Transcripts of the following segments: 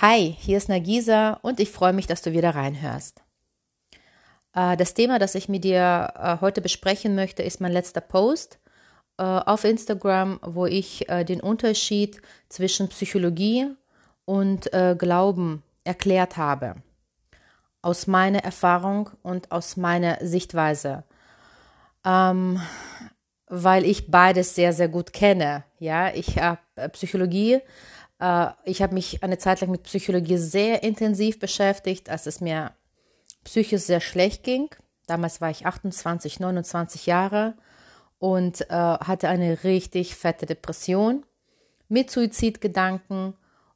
Hi, hier ist Nagisa und ich freue mich, dass du wieder reinhörst. Äh, das Thema, das ich mit dir äh, heute besprechen möchte, ist mein letzter Post äh, auf Instagram, wo ich den Unterschied zwischen Psychologie und Glauben erklärt habe. Aus meiner Erfahrung und aus meiner Sichtweise. Ähm, weil ich beides sehr, sehr gut kenne. Ja, ich habe Psychologie ich habe mich eine Zeit lang mit Psychologie sehr intensiv beschäftigt, als es mir psychisch sehr schlecht ging. Damals war ich 28, 29 Jahre und äh, hatte eine richtig fette Depression mit Suizidgedanken.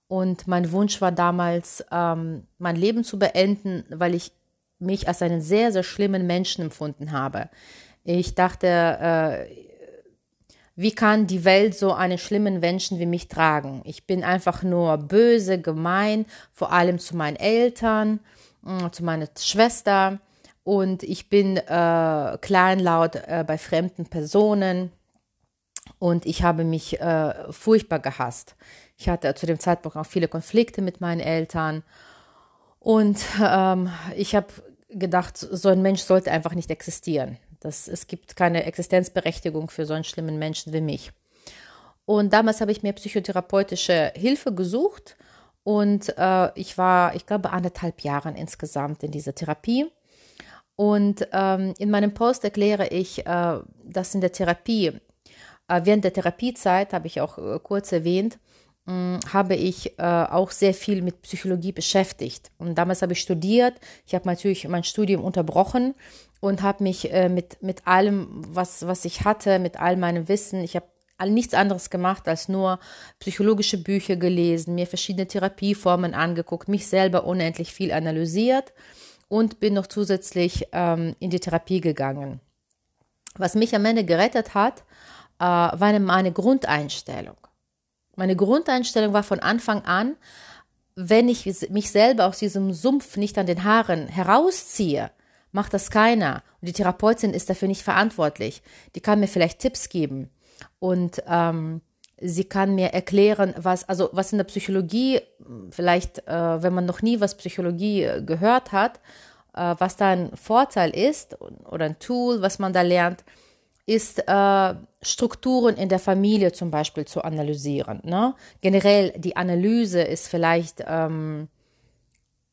Und mein Wunsch war damals, ähm, mein Leben zu beenden, weil ich mich als einen sehr, sehr schlimmen Menschen empfunden habe. Ich dachte, äh, wie kann die Welt so einen schlimmen Menschen wie mich tragen? Ich bin einfach nur böse, gemein, vor allem zu meinen Eltern, mm, zu meiner Schwester und ich bin äh, kleinlaut äh, bei fremden Personen und ich habe mich äh, furchtbar gehasst. Ich hatte zu dem Zeitpunkt auch viele Konflikte mit meinen Eltern und ähm, ich habe gedacht, so ein Mensch sollte einfach nicht existieren. Das, es gibt keine Existenzberechtigung für so einen schlimmen Menschen wie mich. Und damals habe ich mir psychotherapeutische Hilfe gesucht und äh, ich war, ich glaube, anderthalb Jahre insgesamt in dieser Therapie. Und ähm, in meinem Post erkläre ich, äh, dass in der Therapie, äh, während der Therapiezeit, habe ich auch äh, kurz erwähnt, hm, habe ich äh, auch sehr viel mit Psychologie beschäftigt. Und damals habe ich studiert. Ich habe natürlich mein Studium unterbrochen und habe mich äh, mit, mit allem, was, was ich hatte, mit all meinem Wissen, ich habe nichts anderes gemacht als nur psychologische Bücher gelesen, mir verschiedene Therapieformen angeguckt, mich selber unendlich viel analysiert und bin noch zusätzlich ähm, in die Therapie gegangen. Was mich am Ende gerettet hat, äh, war meine Grundeinstellung. Meine Grundeinstellung war von Anfang an, wenn ich mich selber aus diesem Sumpf nicht an den Haaren herausziehe, macht das keiner. Und die Therapeutin ist dafür nicht verantwortlich. Die kann mir vielleicht Tipps geben. Und ähm, sie kann mir erklären, was, also was in der Psychologie, vielleicht, äh, wenn man noch nie was Psychologie äh, gehört hat, äh, was da ein Vorteil ist oder ein Tool, was man da lernt, ist äh, Strukturen in der Familie zum Beispiel zu analysieren. Ne? Generell die Analyse ist vielleicht ähm,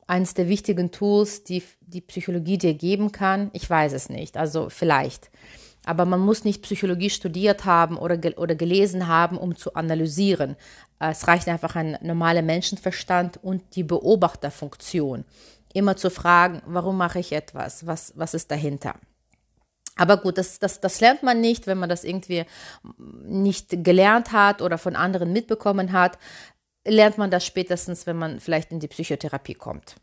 eines der wichtigen Tools, die die Psychologie dir geben kann. Ich weiß es nicht, also vielleicht. Aber man muss nicht Psychologie studiert haben oder, oder gelesen haben, um zu analysieren. Es reicht einfach ein normaler Menschenverstand und die Beobachterfunktion. Immer zu fragen, warum mache ich etwas? Was, was ist dahinter? Aber gut, das, das, das lernt man nicht, wenn man das irgendwie nicht gelernt hat oder von anderen mitbekommen hat. Lernt man das spätestens, wenn man vielleicht in die Psychotherapie kommt.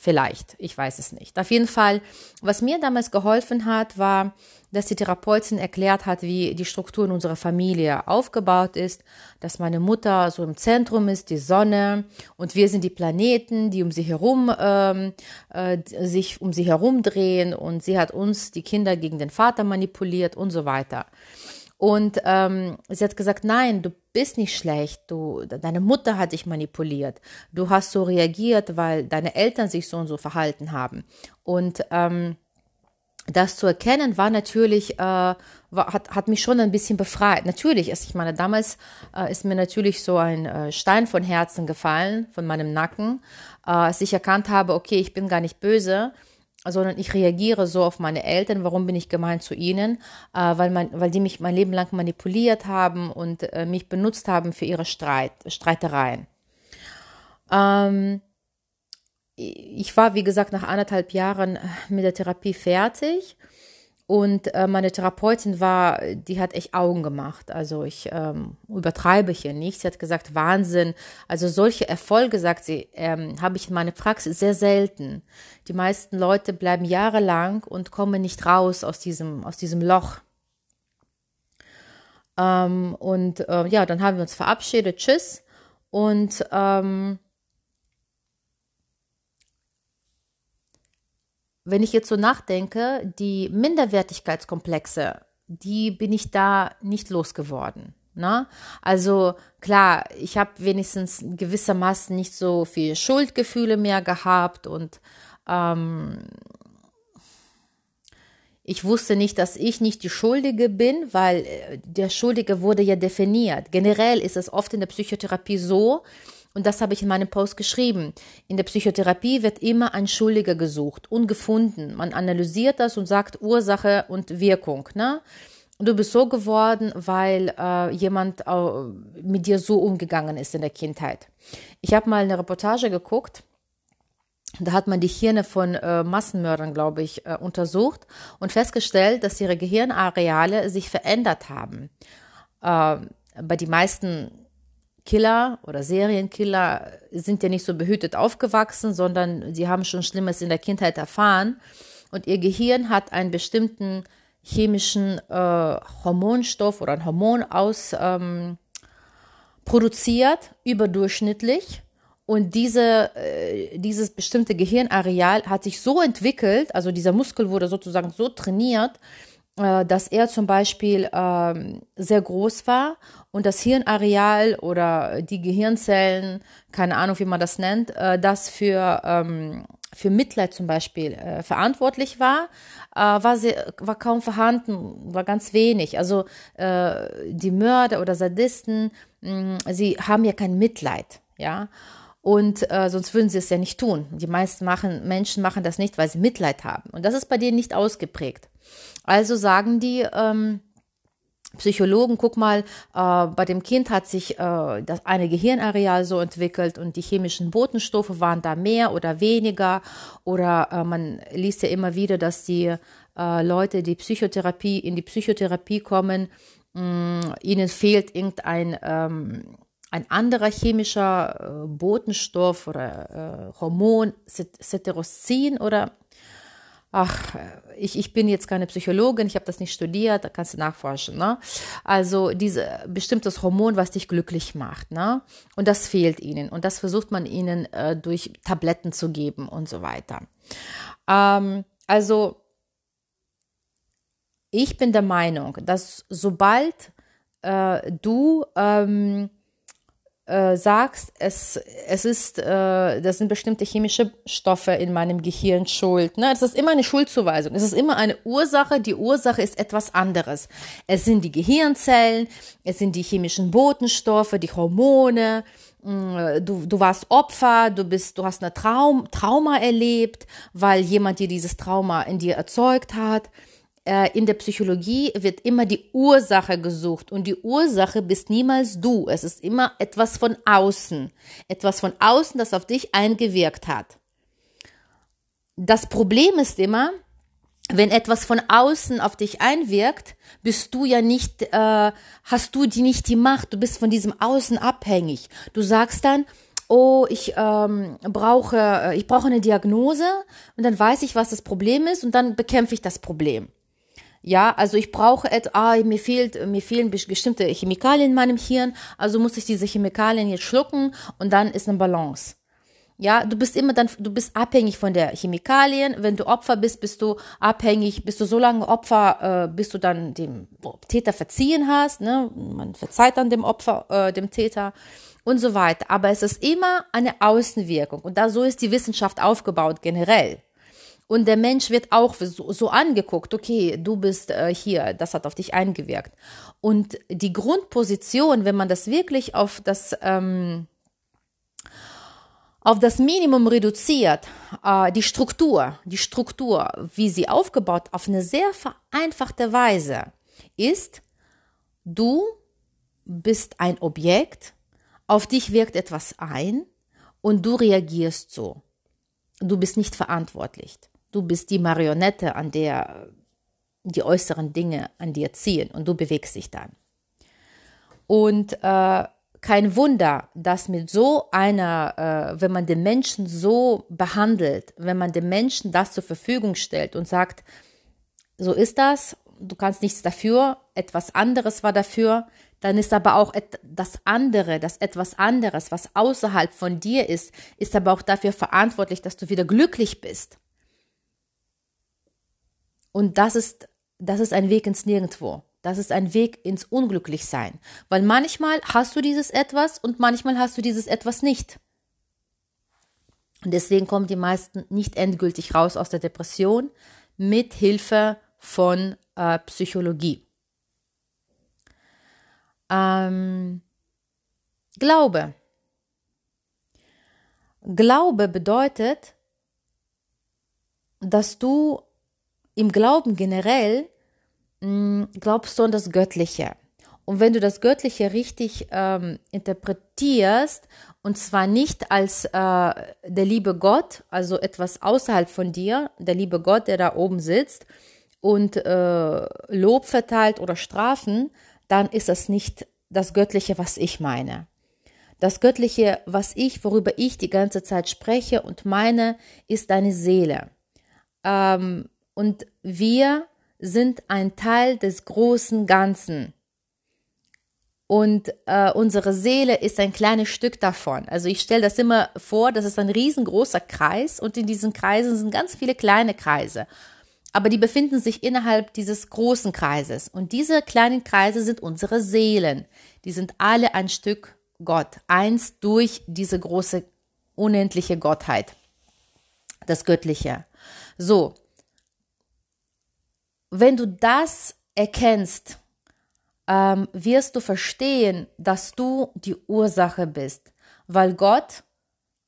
Vielleicht, ich weiß es nicht. Auf jeden Fall, was mir damals geholfen hat, war, dass die Therapeutin erklärt hat, wie die Struktur in unserer Familie aufgebaut ist, dass meine Mutter so im Zentrum ist, die Sonne, und wir sind die Planeten, die um sie herum ähm, äh, sich um sie herum drehen, und sie hat uns, die Kinder, gegen den Vater manipuliert und so weiter. Und ähm, sie hat gesagt, nein, du bist nicht schlecht, du, deine Mutter hat dich manipuliert, du hast so reagiert, weil deine Eltern sich so und so verhalten haben. Und ähm, das zu erkennen war natürlich, äh, war, hat, hat mich schon ein bisschen befreit. Natürlich ist, ich meine, damals äh, ist mir natürlich so ein äh, Stein von Herzen gefallen, von meinem Nacken, äh, als ich erkannt habe, okay, ich bin gar nicht böse, sondern ich reagiere so auf meine Eltern. Warum bin ich gemein zu ihnen? Äh, weil, man, weil die mich mein Leben lang manipuliert haben und äh, mich benutzt haben für ihre Streit, Streitereien. Ähm, ich war, wie gesagt, nach anderthalb Jahren mit der Therapie fertig und äh, meine Therapeutin war, die hat echt Augen gemacht. Also ich ähm, übertreibe hier nicht. Sie hat gesagt, Wahnsinn. Also solche Erfolge, sagt sie, ähm, habe ich in meiner Praxis sehr selten. Die meisten Leute bleiben jahrelang und kommen nicht raus aus diesem, aus diesem Loch. Ähm, und äh, ja, dann haben wir uns verabschiedet. Tschüss. Und ähm, wenn ich jetzt so nachdenke, die Minderwertigkeitskomplexe, die bin ich da nicht losgeworden. Ne? Also klar, ich habe wenigstens gewissermaßen nicht so viel Schuldgefühle mehr gehabt und ähm, ich wusste nicht, dass ich nicht die Schuldige bin, weil äh, der Schuldige wurde ja definiert. Generell ist es oft in der Psychotherapie so, und das habe ich in meinem Post geschrieben. In der Psychotherapie wird immer ein Schuldiger gesucht und gefunden. Man analysiert das und sagt Ursache und Wirkung. Ne? Du bist so geworden, weil äh, jemand äh, mit dir so umgegangen ist in der Kindheit. Ich habe mal eine Reportage geguckt da hat man die Hirne von äh, Massenmördern, glaube ich, äh, untersucht und festgestellt, dass ihre Gehirnareale sich verändert haben. Äh, bei den meisten Killer oder Serienkiller sind ja nicht so behütet aufgewachsen, sondern sie haben schon Schlimmes in der Kindheit erfahren. Und ihr Gehirn hat einen bestimmten chemischen äh, Hormonstoff oder ein Hormon aus ähm, produziert, überdurchschnittlich und diese, äh, dieses bestimmte Gehirnareal hat sich so entwickelt, also dieser Muskel wurde sozusagen so trainiert, äh, dass er zum Beispiel ähm, sehr groß war und das Hirnareal oder die Gehirnzellen, keine Ahnung, wie man das nennt, äh, das für, ähm, für Mitleid zum Beispiel äh, verantwortlich war, äh, war, sie, war kaum vorhanden, war ganz wenig. Also äh, die Mörder oder Sadisten, mh, sie haben ja kein Mitleid, ja. Und äh, sonst würden sie es ja nicht tun. Die meisten machen, Menschen machen das nicht, weil sie Mitleid haben. Und das ist bei denen nicht ausgeprägt. Also sagen die ähm, Psychologen, guck mal, äh, bei dem Kind hat sich äh, das eine Gehirnareal so entwickelt und die chemischen Botenstoffe waren da mehr oder weniger. Oder äh, man liest ja immer wieder, dass die äh, Leute, die Psychotherapie in die Psychotherapie kommen, mh, mm, ihnen fehlt irgendein ähm, ein anderer chemischer äh, Botenstoff oder äh, Hormon, Ceterocin oder ach, ich, ich bin jetzt keine Psychologin, ich habe das nicht studiert, da kannst du nachforschen. Ne? Also dieses bestimmtes Hormon, was dich glücklich macht. Ne? Und das fehlt ihnen. Und das versucht man ihnen äh, durch Tabletten zu geben und so weiter. Ähm, also ich bin der Meinung, dass sobald äh, du ähm, äh, sagst, es, es ist, äh, das sind bestimmte chemische Stoffe in meinem Gehirn schuld. Ne? Es ist immer eine Schuldzuweisung. Es ist immer eine Ursache. Die Ursache ist etwas anderes. Es sind die Gehirnzellen, es sind die chemischen Botenstoffe, die Hormone. Mm, du, du warst Opfer, du bist, du hast ein Traum, Trauma erlebt, weil jemand dir dieses Trauma in dir erzeugt hat. Äh, in der Psychologie wird immer die Ursache gesucht und die Ursache bist niemals du. Es ist immer etwas von außen. Etwas von außen, das auf dich eingewirkt hat. Das Problem ist immer, wenn etwas von außen auf dich einwirkt, bist du ja nicht, äh, hast du die nicht die Macht, du bist von diesem Außen abhängig. Du sagst dann, oh, ich ähm, brauche, äh, ich brauche eine Diagnose und dann weiß ich, was das Problem ist und dann bekämpfe ich das Problem. Ja, also ich brauche etwas, ah, mir fehlt, mir fehlen bestimmte Chemikalien in meinem Hirn, also muss ich diese Chemikalien jetzt schlucken und dann ist eine Balance. Ja, du bist immer dann, du bist abhängig von der Chemikalien. Wenn du Opfer bist, bist du abhängig, bist du so lange Opfer, äh, bis du dann dem Täter verziehen hast. Ne? Man verzeiht dann dem Opfer, äh, dem Täter und so weiter. Aber es ist immer eine Außenwirkung und da so ist die Wissenschaft aufgebaut generell. Und der Mensch wird auch so, so angeguckt, okay, du bist äh, hier, das hat auf dich eingewirkt. Und die Grundposition, wenn man das wirklich auf das, ähm, auf das Minimum reduziert, äh, die Struktur, die Struktur, wie sie aufgebaut, auf eine sehr vereinfachte Weise, ist, du bist ein Objekt, auf dich wirkt etwas ein und du reagierst so. Du bist nicht verantwortlich. Du bist die Marionette, an der die äußeren Dinge an dir ziehen und du bewegst dich dann. Und äh, kein Wunder, dass mit so einer, äh, wenn man den Menschen so behandelt, wenn man dem Menschen das zur Verfügung stellt und sagt, so ist das, du kannst nichts dafür, etwas anderes war dafür, dann ist aber auch das andere, das etwas anderes, was außerhalb von dir ist, ist aber auch dafür verantwortlich, dass du wieder glücklich bist. Und das ist, das ist ein Weg ins Nirgendwo. Das ist ein Weg ins Unglücklichsein. Weil manchmal hast du dieses etwas und manchmal hast du dieses etwas nicht. Und deswegen kommen die meisten nicht endgültig raus aus der Depression mit Hilfe von äh, Psychologie. Ähm, Glaube. Glaube bedeutet, dass du im Glauben generell mm, glaubst du an das Göttliche. Und wenn du das Göttliche richtig ähm, interpretierst, und zwar nicht als äh, der liebe Gott, also etwas außerhalb von dir, der liebe Gott, der da oben sitzt und äh, Lob verteilt oder Strafen, dann ist das nicht das Göttliche, was ich meine. Das Göttliche, was ich, worüber ich die ganze Zeit spreche und meine, ist deine Seele. Ähm, und wir sind ein Teil des großen Ganzen. Und äh, unsere Seele ist ein kleines Stück davon. Also ich stelle das immer vor, das ist ein riesengroßer Kreis und in diesen Kreisen sind ganz viele kleine Kreise. Aber die befinden sich innerhalb dieses großen Kreises. Und diese kleinen Kreise sind unsere Seelen. Die sind alle ein Stück Gott, eins durch diese große, unendliche Gottheit, das Göttliche. So, wenn du das erkennst, ähm, wirst du verstehen, dass du die Ursache bist, weil Gott,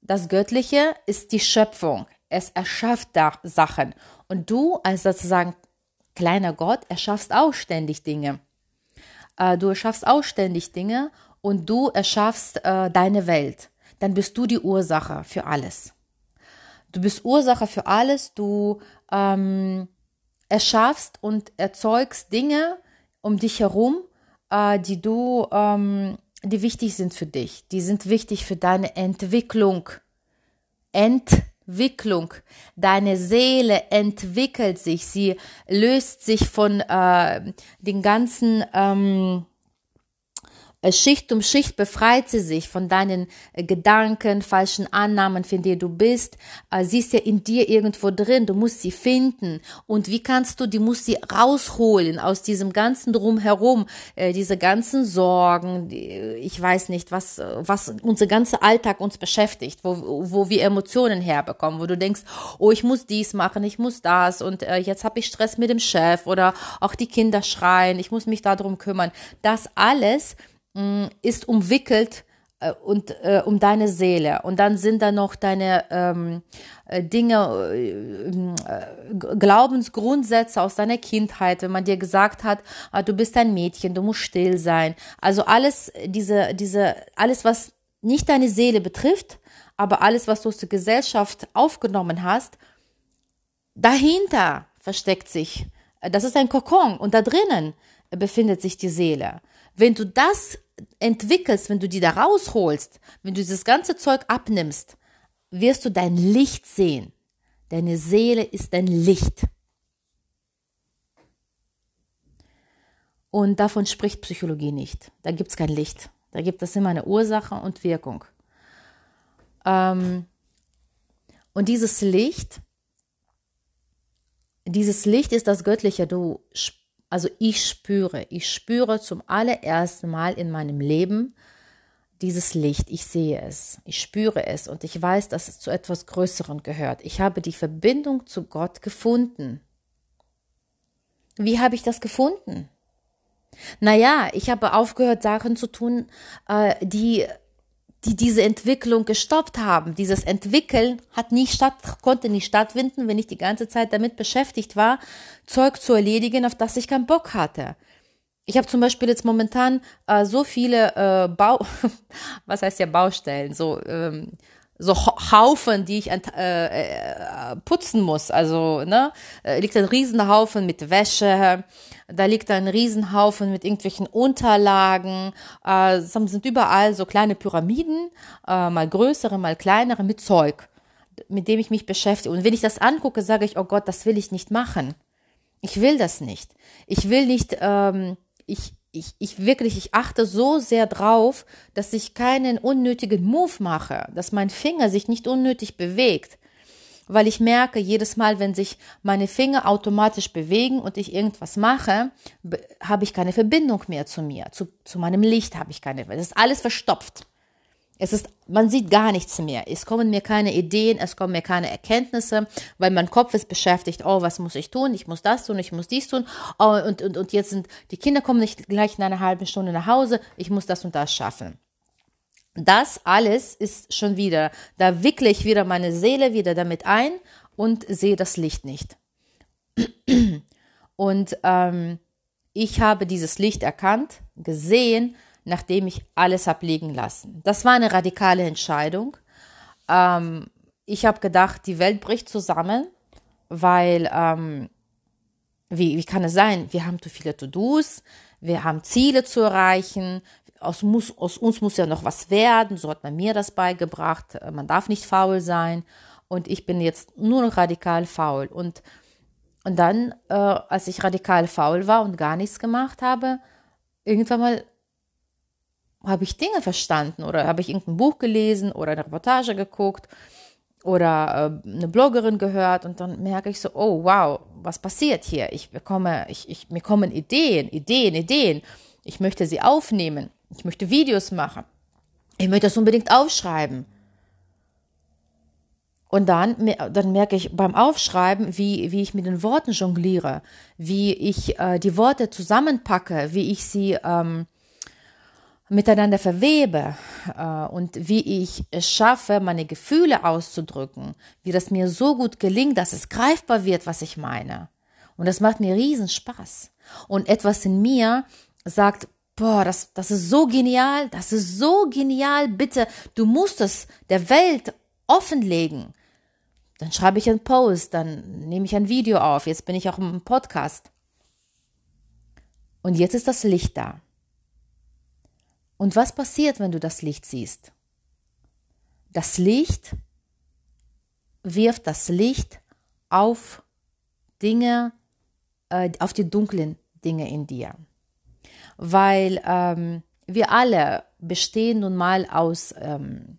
das Göttliche, ist die Schöpfung. Es erschafft da Sachen. Und du als sozusagen kleiner Gott erschaffst auch ständig Dinge. Äh, du erschaffst auch ständig Dinge und du erschaffst äh, deine Welt. Dann bist du die Ursache für alles. Du bist Ursache für alles. Du ähm, erschaffst und erzeugst Dinge um dich herum, äh, die du, ähm, die wichtig sind für dich. Die sind wichtig für deine Entwicklung. Entwicklung. Deine Seele entwickelt sich. Sie löst sich von äh, den ganzen ähm, äh, Schicht um Schicht befreit sie sich von deinen äh, Gedanken, falschen Annahmen, von denen du bist. Äh, sie ist ja in dir irgendwo drin. Du musst sie finden. Und wie kannst du, die musst sie rausholen aus diesem ganzen Drumherum, diese ganzen Sorgen, ich weiß nicht, was, was unser ganzer Alltag uns beschäftigt, wo, wo wir Emotionen herbekommen, wo du denkst, oh, ich muss dies machen, ich muss das und jetzt habe ich Stress mit dem Chef oder auch die Kinder schreien, ich muss mich darum kümmern. Das alles ist umwickelt äh, und äh, um deine Seele. Und dann sind da noch deine ähm, äh, Dinge, äh, Glaubensgrundsätze aus deiner Kindheit, wenn man dir gesagt hat, ah, du bist ein Mädchen, du musst still sein. Also alles, diese, diese, alles, was nicht deine Seele betrifft, aber alles, was du aus der Gesellschaft aufgenommen hast, dahinter versteckt sich. Das ist ein Kokon und da drinnen befindet sich die Seele. Wenn du das entwickelst, wenn du die da rausholst, wenn du dieses ganze Zeug abnimmst, wirst du dein Licht sehen. Deine Seele ist dein Licht. Und davon spricht Psychologie nicht. Da gibt es kein Licht. Da gibt es immer eine Ursache und Wirkung. Ähm, und dieses Licht, dieses Licht ist das Göttliche. Du also ich spüre, ich spüre zum allerersten Mal in meinem Leben dieses Licht. Ich sehe es, ich spüre es und ich weiß, dass es zu etwas Größerem gehört. Ich habe die Verbindung zu Gott gefunden. Wie habe ich das gefunden? Naja, ich habe aufgehört, Sachen zu tun, äh, die die diese Entwicklung gestoppt haben. Dieses Entwickeln hat nicht statt, konnte nicht stattfinden, wenn ich die ganze Zeit damit beschäftigt war, Zeug zu erledigen, auf das ich keinen Bock hatte. Ich habe zum Beispiel jetzt momentan äh, so viele äh, Bau, was heißt ja Baustellen, so ähm, so Haufen, die ich äh, äh, putzen muss. Also, ne, äh, liegt ein Riesenhaufen mit Wäsche, da liegt ein Riesenhaufen mit irgendwelchen Unterlagen. Äh, sind überall so kleine Pyramiden, äh, mal größere, mal kleinere, mit Zeug, mit dem ich mich beschäftige. Und wenn ich das angucke, sage ich, oh Gott, das will ich nicht machen. Ich will das nicht. Ich will nicht, ähm, ich, ich, ich wirklich, ich achte so sehr drauf, dass ich keinen unnötigen Move mache, dass mein Finger sich nicht unnötig bewegt. weil ich merke, jedes Mal, wenn sich meine Finger automatisch bewegen und ich irgendwas mache, habe ich keine Verbindung mehr zu mir, zu, zu meinem Licht habe ich keine, es ist alles verstopft. Es ist, man sieht gar nichts mehr. Es kommen mir keine Ideen, es kommen mir keine Erkenntnisse, weil mein Kopf ist beschäftigt. Oh, was muss ich tun? Ich muss das tun, ich muss dies tun. Oh, und, und, und jetzt sind, die Kinder kommen nicht gleich in einer halben Stunde nach Hause. Ich muss das und das schaffen. Das alles ist schon wieder, da wickle ich wieder meine Seele wieder damit ein und sehe das Licht nicht. Und ähm, ich habe dieses Licht erkannt, gesehen, nachdem ich alles habe liegen lassen. Das war eine radikale Entscheidung. Ähm, ich habe gedacht, die Welt bricht zusammen, weil, ähm, wie, wie kann es sein? Wir haben zu viele To-Dos, wir haben Ziele zu erreichen, aus, muss, aus uns muss ja noch was werden, so hat man mir das beigebracht, man darf nicht faul sein und ich bin jetzt nur noch radikal faul. Und, und dann, äh, als ich radikal faul war und gar nichts gemacht habe, irgendwann mal habe ich Dinge verstanden oder habe ich irgendein Buch gelesen oder eine Reportage geguckt oder äh, eine Bloggerin gehört und dann merke ich so, oh wow, was passiert hier? Ich bekomme, ich, ich, mir kommen Ideen, Ideen, Ideen. Ich möchte sie aufnehmen. Ich möchte Videos machen. Ich möchte das unbedingt aufschreiben. Und dann, dann merke ich beim Aufschreiben, wie, wie ich mit den Worten jongliere, wie ich äh, die Worte zusammenpacke, wie ich sie ähm, miteinander verwebe äh, und wie ich es schaffe, meine Gefühle auszudrücken, wie das mir so gut gelingt, dass es greifbar wird, was ich meine. Und das macht mir riesen Spaß. Und etwas in mir sagt, boah, das, das ist so genial, das ist so genial, bitte, du musst es der Welt offenlegen. Dann schreibe ich einen Post, dann nehme ich ein Video auf, jetzt bin ich auch im Podcast. Und jetzt ist das Licht da. Und was passiert, wenn du das Licht siehst? Das Licht wirft das Licht auf Dinge, äh, auf die dunklen Dinge in dir. Weil ähm, wir alle bestehen nun mal aus, ähm,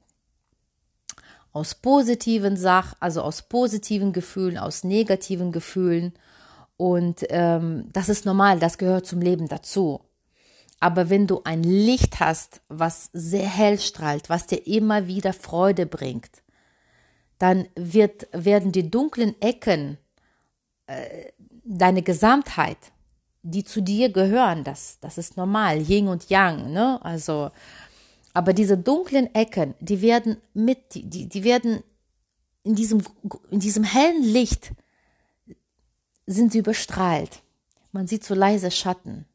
aus positiven Sachen, also aus positiven Gefühlen, aus negativen Gefühlen. Und ähm, das ist normal, das gehört zum Leben dazu. Aber wenn du ein Licht hast, was sehr hell strahlt, was dir immer wieder Freude bringt, dann wird, werden die dunklen Ecken, äh, deine Gesamtheit, die zu dir gehören, das, das ist normal, Yin und Yang, ne? Also, aber diese dunklen Ecken, die werden mit, die, die werden in diesem, in diesem hellen Licht sind sie überstrahlt. Man sieht so leise Schatten.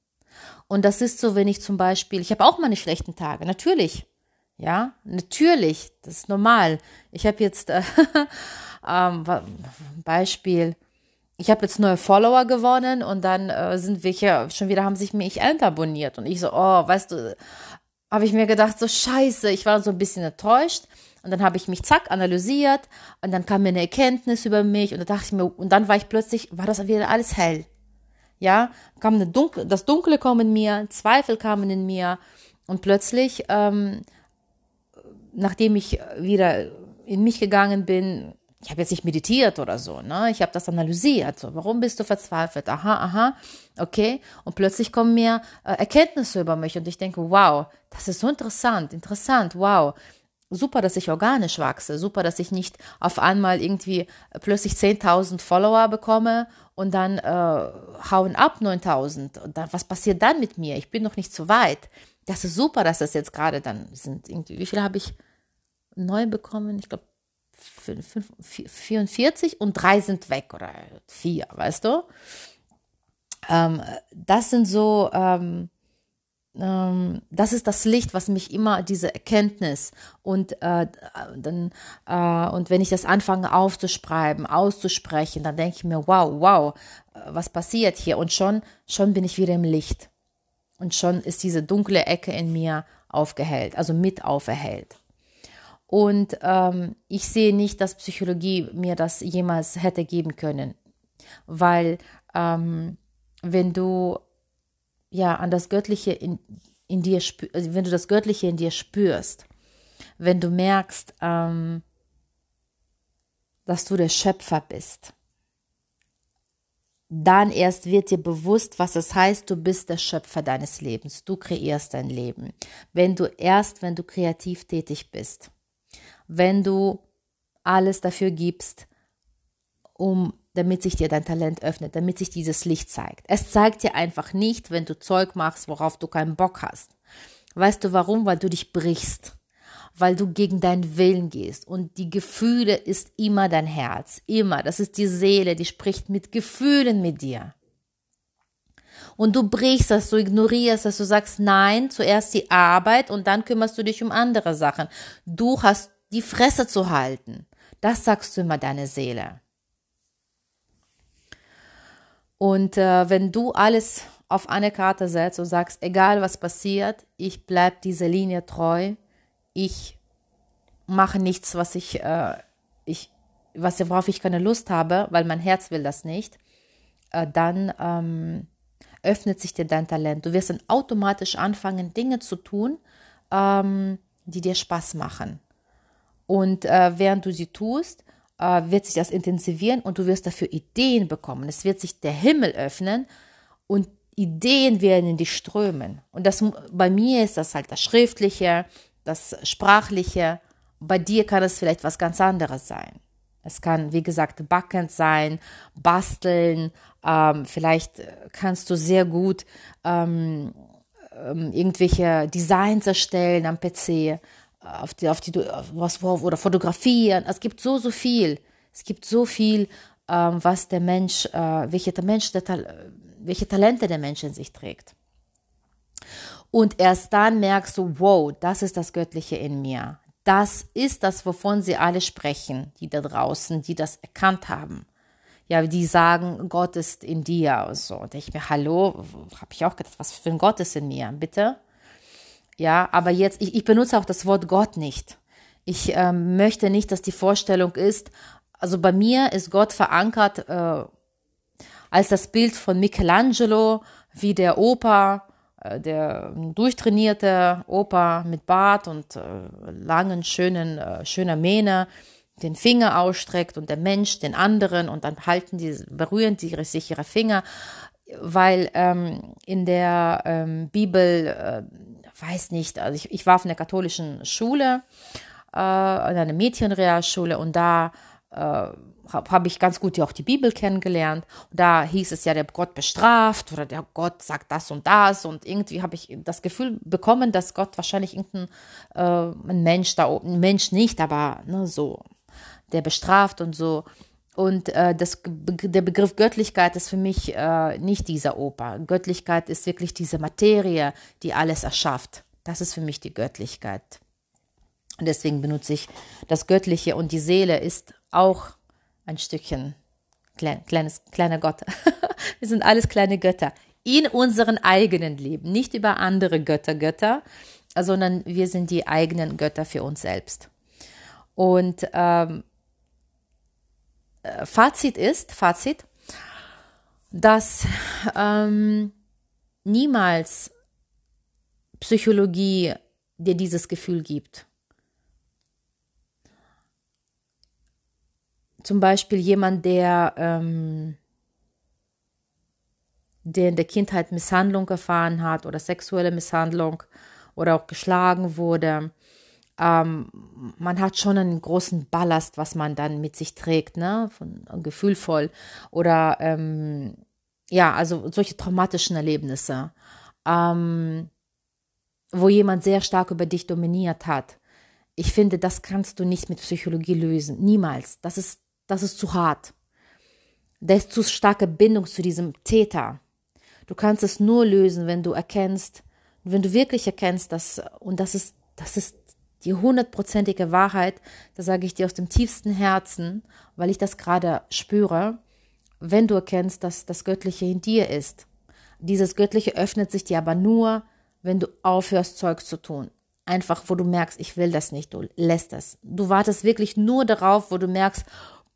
Und das ist so, wenn ich zum Beispiel, ich habe auch meine schlechten Tage, natürlich. Ja, natürlich, das ist normal. Ich habe jetzt äh, ähm, Beispiel, ich habe jetzt neue Follower gewonnen und dann äh, sind welche schon wieder haben sich mich entabonniert und ich so, oh, weißt du, habe ich mir gedacht, so scheiße, ich war so ein bisschen enttäuscht und dann habe ich mich zack analysiert und dann kam mir eine Erkenntnis über mich und da dachte ich mir und dann war ich plötzlich, war das wieder alles hell. Ja, kam eine Dunkel, das Dunkle kam in mir, Zweifel kamen in mir und plötzlich, ähm, nachdem ich wieder in mich gegangen bin, ich habe jetzt nicht meditiert oder so, ne? Ich habe das analysiert. So, warum bist du verzweifelt? Aha, aha, okay. Und plötzlich kommen mir äh, Erkenntnisse über mich und ich denke, wow, das ist so interessant, interessant, wow super, dass ich organisch wachse, super, dass ich nicht auf einmal irgendwie plötzlich 10.000 Follower bekomme und dann äh, hauen ab 9.000 und dann, was passiert dann mit mir? Ich bin noch nicht so weit. Das ist super, dass das jetzt gerade dann sind. Irgendwie, wie viele habe ich neu bekommen? Ich glaube 44 und drei sind weg oder vier, weißt du? Ähm, das sind so ähm, ähm, das ist das Licht, was mich immer diese Erkenntnis und äh, dann äh, und wenn ich das anfange aufzuschreiben, auszusprechen, dann denke ich mir, wow, wow, äh, was passiert hier? Und schon, schon bin ich wieder im Licht und schon ist diese dunkle Ecke in mir aufgehellt, also mit auferhellt. Und ähm, ich sehe nicht, dass Psychologie mir das jemals hätte geben können, weil ähm, wenn du ja an das Göttliche in, in dir also wenn du das Göttliche in dir spürst, wenn du merkst, ähm, dass du der Schöpfer bist, dann erst wird dir bewusst, was es heißt, du bist der Schöpfer deines Lebens. Du kreierst dein Leben. Wenn du erst, wenn du kreativ tätig bist, wenn du alles dafür gibst, um damit sich dir dein Talent öffnet, damit sich dieses Licht zeigt. Es zeigt dir einfach nicht, wenn du Zeug machst, worauf du keinen Bock hast. Weißt du warum? Weil du dich brichst, weil du gegen deinen Willen gehst. Und die Gefühle ist immer dein Herz, immer. Das ist die Seele, die spricht mit Gefühlen mit dir. Und du brichst das, du ignorierst das, du sagst nein, zuerst die Arbeit und dann kümmerst du dich um andere Sachen. Du hast die Fresse zu halten. Das sagst du immer deine Seele. Und äh, wenn du alles auf eine Karte setzt und sagst, egal was passiert, ich bleibe dieser Linie treu, ich mache nichts, was ich, äh, ich, was, worauf ich keine Lust habe, weil mein Herz will das nicht, äh, dann ähm, öffnet sich dir dein Talent. Du wirst dann automatisch anfangen, Dinge zu tun, ähm, die dir Spaß machen. Und äh, während du sie tust, äh, wird sich das intensivieren und du wirst dafür Ideen bekommen. Es wird sich der Himmel öffnen und Ideen werden in dich strömen. Und das, bei mir ist das halt das Schriftliche, das Sprachliche. Bei dir kann es vielleicht was ganz anderes sein. Es kann, wie gesagt, backend sein, basteln. Ähm, vielleicht kannst du sehr gut ähm, ähm, irgendwelche Designs erstellen am PC auf die, auf die, was, oder fotografieren. Es gibt so, so viel. Es gibt so viel, ähm, was der Mensch, äh, welche, der Mensch der, welche Talente der Mensch in sich trägt. Und erst dann merkst du, wow, das ist das Göttliche in mir. Das ist das, wovon sie alle sprechen, die da draußen, die das erkannt haben. Ja, die sagen, Gott ist in dir und so. Und ich mir, hallo, habe ich auch gedacht, was für ein Gott ist in mir, bitte? Ja, aber jetzt, ich, ich benutze auch das Wort Gott nicht. Ich ähm, möchte nicht, dass die Vorstellung ist, also bei mir ist Gott verankert äh, als das Bild von Michelangelo, wie der Opa, äh, der durchtrainierte Opa mit Bart und äh, langen, schönen, äh, schöner Mähne, den Finger ausstreckt und der Mensch den anderen und dann halten die, berühren die sich ihre Finger, weil ähm, in der ähm, Bibel äh, weiß nicht, also ich, ich war auf einer katholischen Schule, äh, in einer Mädchenrealschule und da äh, habe hab ich ganz gut ja auch die Bibel kennengelernt. Und da hieß es ja, der Gott bestraft oder der Gott sagt das und das. Und irgendwie habe ich das Gefühl bekommen, dass Gott wahrscheinlich irgendein äh, Mensch da oben, Mensch nicht, aber ne, so, der bestraft und so. Und äh, das, der Begriff Göttlichkeit ist für mich äh, nicht dieser Oper. Göttlichkeit ist wirklich diese Materie, die alles erschafft. Das ist für mich die Göttlichkeit. Und deswegen benutze ich das Göttliche und die Seele ist auch ein Stückchen klein, kleines, kleiner Gott. Wir sind alles kleine Götter in unserem eigenen Leben, nicht über andere Götter, Götter, sondern wir sind die eigenen Götter für uns selbst. Und ähm, Fazit ist, Fazit, dass ähm, niemals Psychologie dir dieses Gefühl gibt. Zum Beispiel jemand, der, ähm, der in der Kindheit Misshandlung erfahren hat oder sexuelle Misshandlung oder auch geschlagen wurde, ähm, man hat schon einen großen Ballast, was man dann mit sich trägt, ne, von gefühlvoll oder ähm, ja, also solche traumatischen Erlebnisse, ähm, wo jemand sehr stark über dich dominiert hat. Ich finde, das kannst du nicht mit Psychologie lösen, niemals. Das ist, das ist zu hart. Da ist zu starke Bindung zu diesem Täter. Du kannst es nur lösen, wenn du erkennst, wenn du wirklich erkennst, dass, und das ist, das ist die hundertprozentige Wahrheit, das sage ich dir aus dem tiefsten Herzen, weil ich das gerade spüre, wenn du erkennst, dass das Göttliche in dir ist. Dieses Göttliche öffnet sich dir aber nur, wenn du aufhörst, Zeug zu tun. Einfach, wo du merkst, ich will das nicht, du lässt das. Du wartest wirklich nur darauf, wo du merkst,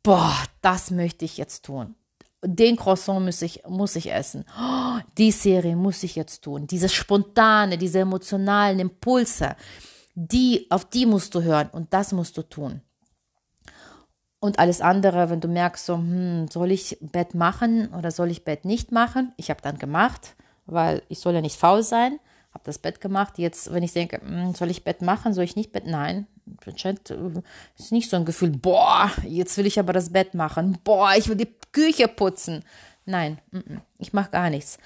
boah, das möchte ich jetzt tun. Den Croissant muss ich, muss ich essen. Oh, die Serie muss ich jetzt tun. Diese spontane, diese emotionalen Impulse die, auf die musst du hören und das musst du tun. Und alles andere, wenn du merkst, so, hm, soll ich Bett machen oder soll ich Bett nicht machen? Ich habe dann gemacht, weil ich soll ja nicht faul sein. Habe das Bett gemacht. Jetzt, wenn ich denke, hm, soll ich Bett machen, soll ich nicht Bett? Nein, anscheinend äh, ist nicht so ein Gefühl, boah, jetzt will ich aber das Bett machen. Boah, ich will die Küche putzen. Nein, ich mache gar nichts.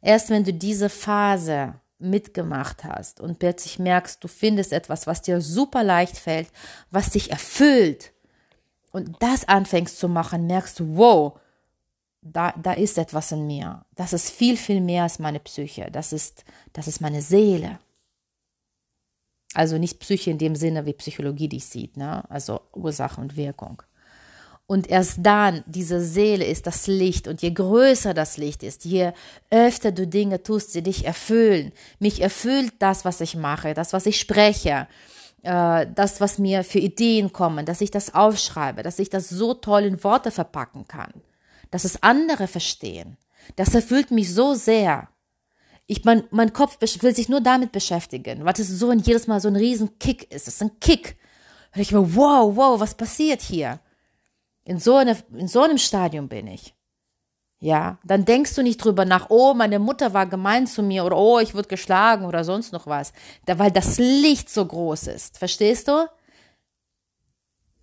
Erst wenn du diese Phase mitgemacht hast und plötzlich merkst, du findest etwas, was dir super leicht fällt, was dich erfüllt und das anfängst zu machen, merkst du, wow, da, da ist etwas in mir. Das ist viel, viel mehr als meine Psyche. Das ist, das ist meine Seele. Also nicht Psyche in dem Sinne, wie Psychologie dich sieht, ne? also Ursache und Wirkung. Und erst dann, diese Seele ist das Licht. Und je größer das Licht ist, je öfter du Dinge tust, die dich erfüllen. Mich erfüllt das, was ich mache, das, was ich spreche, äh, das, was mir für Ideen kommen, dass ich das aufschreibe, dass ich das so toll in Worte verpacken kann, dass es andere verstehen. Das erfüllt mich so sehr. Ich, mein, mein Kopf will sich nur damit beschäftigen, weil es so ein jedes Mal so ein riesen Kick ist. Es ist ein Kick. Und ich mir, wow, wow, was passiert hier? In so, eine, in so einem Stadium bin ich. Ja, dann denkst du nicht drüber nach, oh, meine Mutter war gemein zu mir oder oh, ich wurde geschlagen oder sonst noch was. Da, weil das Licht so groß ist. Verstehst du?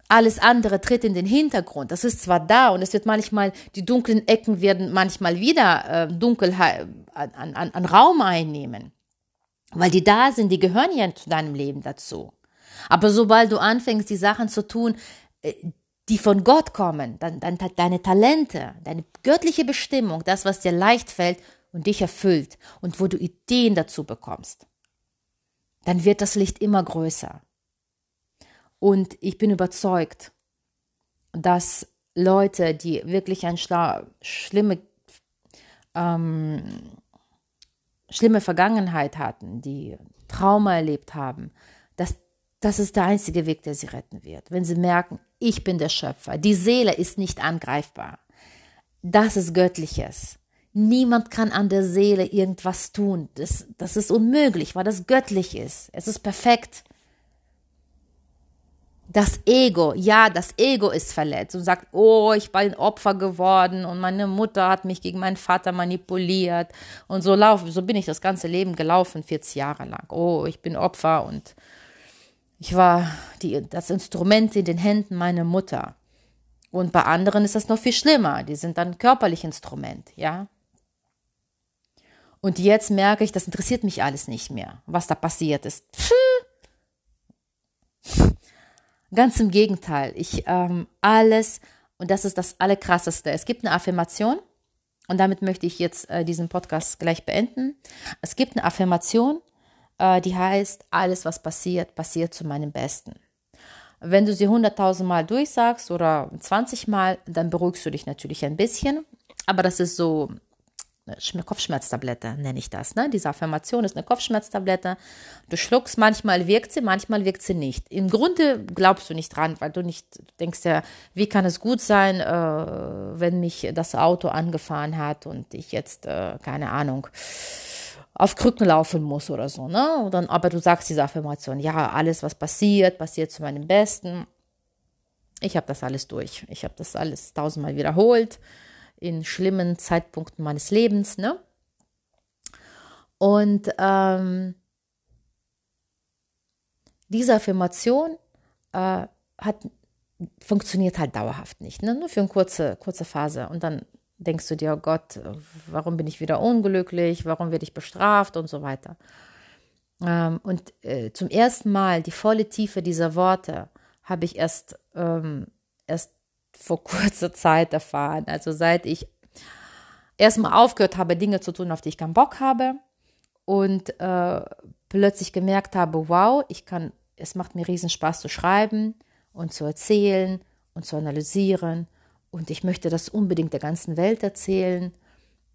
Alles andere tritt in den Hintergrund. Das ist zwar da und es wird manchmal, die dunklen Ecken werden manchmal wieder äh, Dunkelheit an, an, an Raum einnehmen. Weil die da sind, die gehören ja zu deinem Leben dazu. Aber sobald du anfängst, die Sachen zu tun, äh, die von Gott kommen, dann, dann deine Talente, deine göttliche Bestimmung, das, was dir leicht fällt und dich erfüllt und wo du Ideen dazu bekommst, dann wird das Licht immer größer. Und ich bin überzeugt, dass Leute, die wirklich eine schlimme, ähm, schlimme Vergangenheit hatten, die Trauma erlebt haben, dass das ist der einzige Weg, der sie retten wird. Wenn sie merken, ich bin der Schöpfer. Die Seele ist nicht angreifbar. Das ist Göttliches. Niemand kann an der Seele irgendwas tun. Das, das ist unmöglich, weil das göttlich ist. Es ist perfekt. Das Ego, ja, das Ego ist verletzt und sagt, oh, ich bin Opfer geworden und meine Mutter hat mich gegen meinen Vater manipuliert und so laufe, so bin ich das ganze Leben gelaufen, 40 Jahre lang. Oh, ich bin Opfer und ich war die, das Instrument in den Händen meiner Mutter. Und bei anderen ist das noch viel schlimmer. Die sind dann körperlich Instrument, ja. Und jetzt merke ich, das interessiert mich alles nicht mehr, was da passiert ist. Ganz im Gegenteil. Ich ähm, alles, und das ist das Allerkrasseste. Es gibt eine Affirmation, und damit möchte ich jetzt äh, diesen Podcast gleich beenden. Es gibt eine Affirmation, äh, die heißt, alles, was passiert, passiert zu meinem Besten. Wenn du sie 100.000 Mal durchsagst oder 20 Mal, dann beruhigst du dich natürlich ein bisschen. Aber das ist so eine Kopfschmerztablette, nenne ich das. Ne? Diese Affirmation ist eine Kopfschmerztablette. Du schluckst, manchmal wirkt sie, manchmal wirkt sie nicht. Im Grunde glaubst du nicht dran, weil du nicht denkst ja, wie kann es gut sein, äh, wenn mich das Auto angefahren hat und ich jetzt, äh, keine Ahnung, auf Krücken laufen muss oder so, ne? Und dann, aber du sagst diese Affirmation, ja, alles, was passiert, passiert zu meinem Besten. Ich habe das alles durch. Ich habe das alles tausendmal wiederholt in schlimmen Zeitpunkten meines Lebens, ne? Und ähm, diese Affirmation äh, hat, funktioniert halt dauerhaft nicht, ne? nur für eine kurze, kurze Phase. Und dann denkst du dir, oh Gott, warum bin ich wieder unglücklich, warum werde ich bestraft und so weiter. Ähm, und äh, zum ersten Mal die volle Tiefe dieser Worte habe ich erst, ähm, erst vor kurzer Zeit erfahren. Also seit ich erstmal aufgehört habe, Dinge zu tun, auf die ich keinen Bock habe und äh, plötzlich gemerkt habe, wow, ich kann, es macht mir riesen Spaß zu schreiben und zu erzählen und zu analysieren und ich möchte das unbedingt der ganzen Welt erzählen.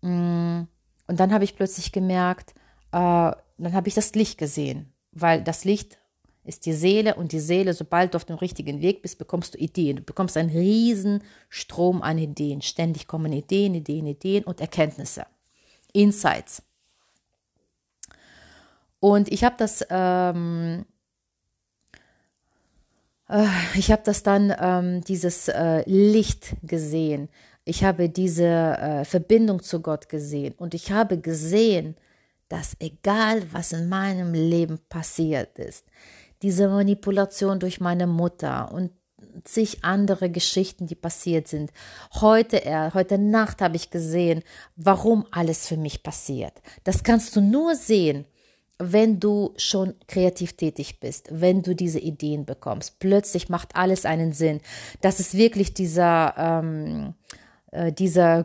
Mm. Und dann habe ich plötzlich gemerkt, äh, dann habe ich das Licht gesehen, weil das Licht ist die Seele und die Seele, sobald du auf dem richtigen Weg bist, bekommst du Ideen. Du bekommst einen riesen Strom an Ideen. Ständig kommen Ideen, Ideen, Ideen und Erkenntnisse, Insights. Und ich habe das ähm, äh, ich habe das dann, ähm, dieses äh, Licht gesehen. Ich habe diese äh, Verbindung zu Gott gesehen. Und ich habe gesehen, dass egal was in meinem Leben passiert ist, diese Manipulation durch meine Mutter und zig andere Geschichten, die passiert sind. Heute, äh, heute Nacht habe ich gesehen, warum alles für mich passiert. Das kannst du nur sehen, wenn du schon kreativ tätig bist, wenn du diese Ideen bekommst. Plötzlich macht alles einen Sinn. Das ist wirklich dieser, ähm, äh, dieser äh,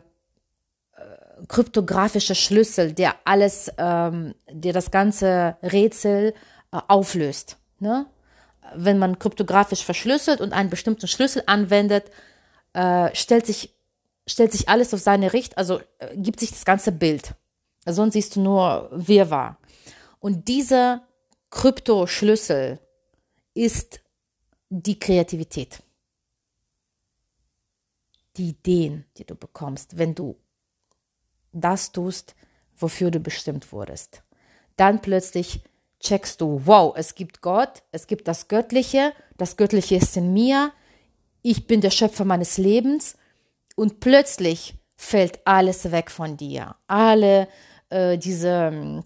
kryptografische Schlüssel, der alles, ähm, der das ganze Rätsel äh, auflöst. Ne? wenn man kryptografisch verschlüsselt und einen bestimmten Schlüssel anwendet, äh, stellt, sich, stellt sich alles auf seine Richt, also äh, gibt sich das ganze Bild. Sonst siehst du nur Wirrwarr. Und dieser Kryptoschlüssel ist die Kreativität. Die Ideen, die du bekommst, wenn du das tust, wofür du bestimmt wurdest. Dann plötzlich checkst du, wow, es gibt Gott, es gibt das Göttliche, das Göttliche ist in mir, ich bin der Schöpfer meines Lebens und plötzlich fällt alles weg von dir. Alle äh, diese äh,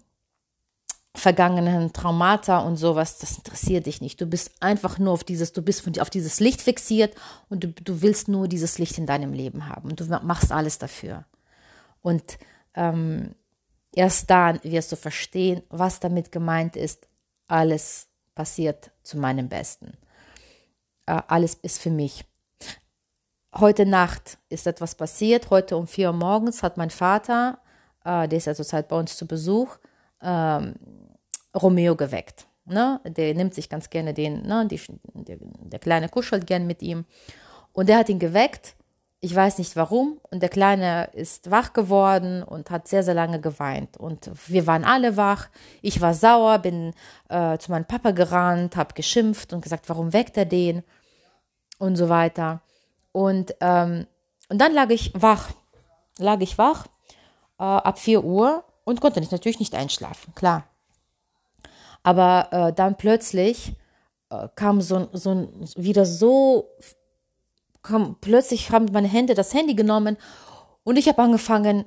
vergangenen Traumata und sowas, das interessiert dich nicht. Du bist einfach nur auf dieses, du bist auf dieses Licht fixiert und du, du willst nur dieses Licht in deinem Leben haben und du machst alles dafür. Und ähm, Erst dann wirst du verstehen, was damit gemeint ist. Alles passiert zu meinem Besten. Äh, alles ist für mich. Heute Nacht ist etwas passiert. Heute um vier Uhr morgens hat mein Vater, äh, der ist ja zurzeit bei uns zu Besuch, ähm, Romeo geweckt. Ne? Der nimmt sich ganz gerne den, ne? Die, der, der Kleine kuschelt gern mit ihm. Und der hat ihn geweckt ich weiß nicht warum. Und der Kleine ist wach geworden und hat sehr, sehr lange geweint. Und wir waren alle wach. Ich war sauer, bin äh, zu meinem Papa gerannt, habe geschimpft und gesagt, warum weckt er den? Und so weiter. Und, ähm, und dann lag ich wach. Lag ich wach äh, ab 4 Uhr und konnte natürlich nicht einschlafen, klar. Aber äh, dann plötzlich äh, kam so, so wieder so kam, plötzlich haben meine Hände das Handy genommen und ich habe angefangen,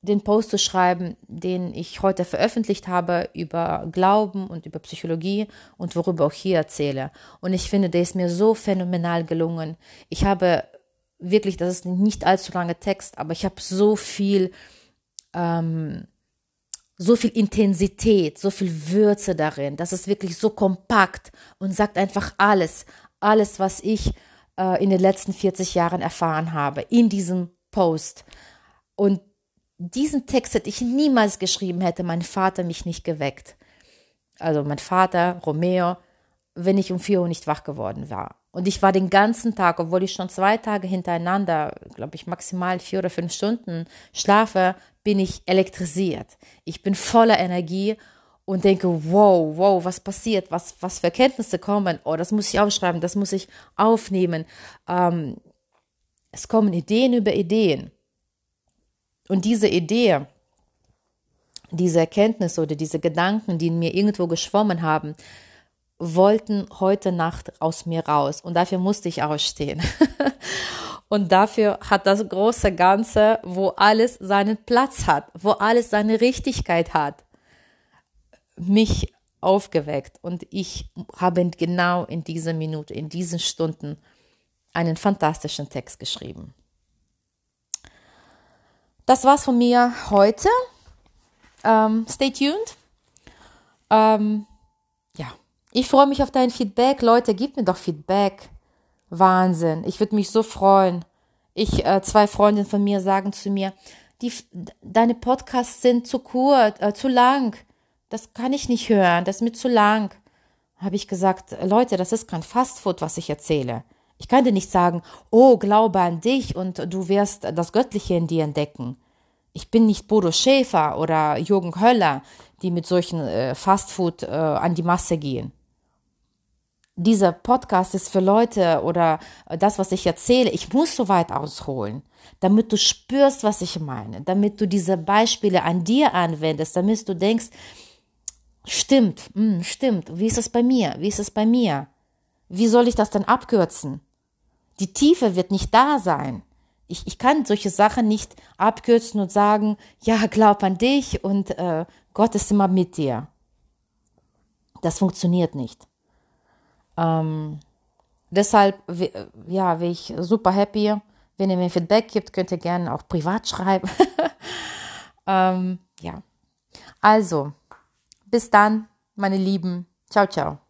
den Post zu schreiben, den ich heute veröffentlicht habe über Glauben und über Psychologie und worüber auch hier erzähle. Und ich finde, der ist mir so phänomenal gelungen. Ich habe wirklich, das ist nicht allzu lange Text, aber ich habe so viel, ähm, so viel Intensität, so viel Würze darin. Das ist wirklich so kompakt und sagt einfach alles, alles, was ich äh, in den letzten 40 Jahren erfahren habe, in diesem Post. Und diesen Text hätte ich niemals geschrieben, hätte mein Vater mich nicht geweckt. Also mein Vater, Romeo, wenn ich um 4 Uhr nicht wach geworden war. Und ich war den ganzen Tag, obwohl ich schon zwei Tage hintereinander, glaube ich, maximal vier oder fünf Stunden schlafe, bin ich elektrisiert. Ich bin voller Energie und denke, wow, wow, was passiert, was, was für Erkenntnisse kommen, oh, das muss ich aufschreiben, das muss ich aufnehmen. Ähm, es kommen Ideen über Ideen. Und diese Idee, diese Erkenntnisse oder diese Gedanken, die in mir irgendwo geschwommen haben, wollten heute Nacht aus mir raus. Und dafür musste ich ausstehen. Und dafür hat das große Ganze, wo alles seinen Platz hat, wo alles seine Richtigkeit hat, mich aufgeweckt und ich habe genau in dieser Minute, in diesen Stunden einen fantastischen Text geschrieben. Das war's von mir heute. Ähm, stay tuned. Ähm, ja, ich freue mich auf dein Feedback. Leute, gib mir doch Feedback. Wahnsinn. Ich würde mich so freuen. Ich, äh, zwei Freundinnen von mir sagen zu mir, die, deine Podcasts sind zu kurz, äh, zu lang das kann ich nicht hören, das ist mir zu lang. Habe ich gesagt, Leute, das ist kein Fastfood, was ich erzähle. Ich kann dir nicht sagen, oh, glaube an dich und du wirst das Göttliche in dir entdecken. Ich bin nicht Bodo Schäfer oder Jürgen Höller, die mit solchen äh, Fastfood äh, an die Masse gehen. Dieser Podcast ist für Leute oder das, was ich erzähle, ich muss so weit ausholen, damit du spürst, was ich meine, damit du diese Beispiele an dir anwendest, damit du denkst, Stimmt, mh, hm, stimmt. Wie ist es bei mir? Wie ist es bei mir? wie soll ich das dann abkürzen? Die Tiefe wird nicht da sein. Ich, ich kann solche Sachen nicht abkürzen und sagen, ja, glaub an dich und äh, Gott ist immer mit dir. Das funktioniert nicht. Ähm, deshalb, ja, wäre ich super happy. Wenn ihr mir Feedback gibt, könnt ihr gerne auch privat schreiben. ähm, ja. Also, bis dann, meine Lieben. Ciao, ciao.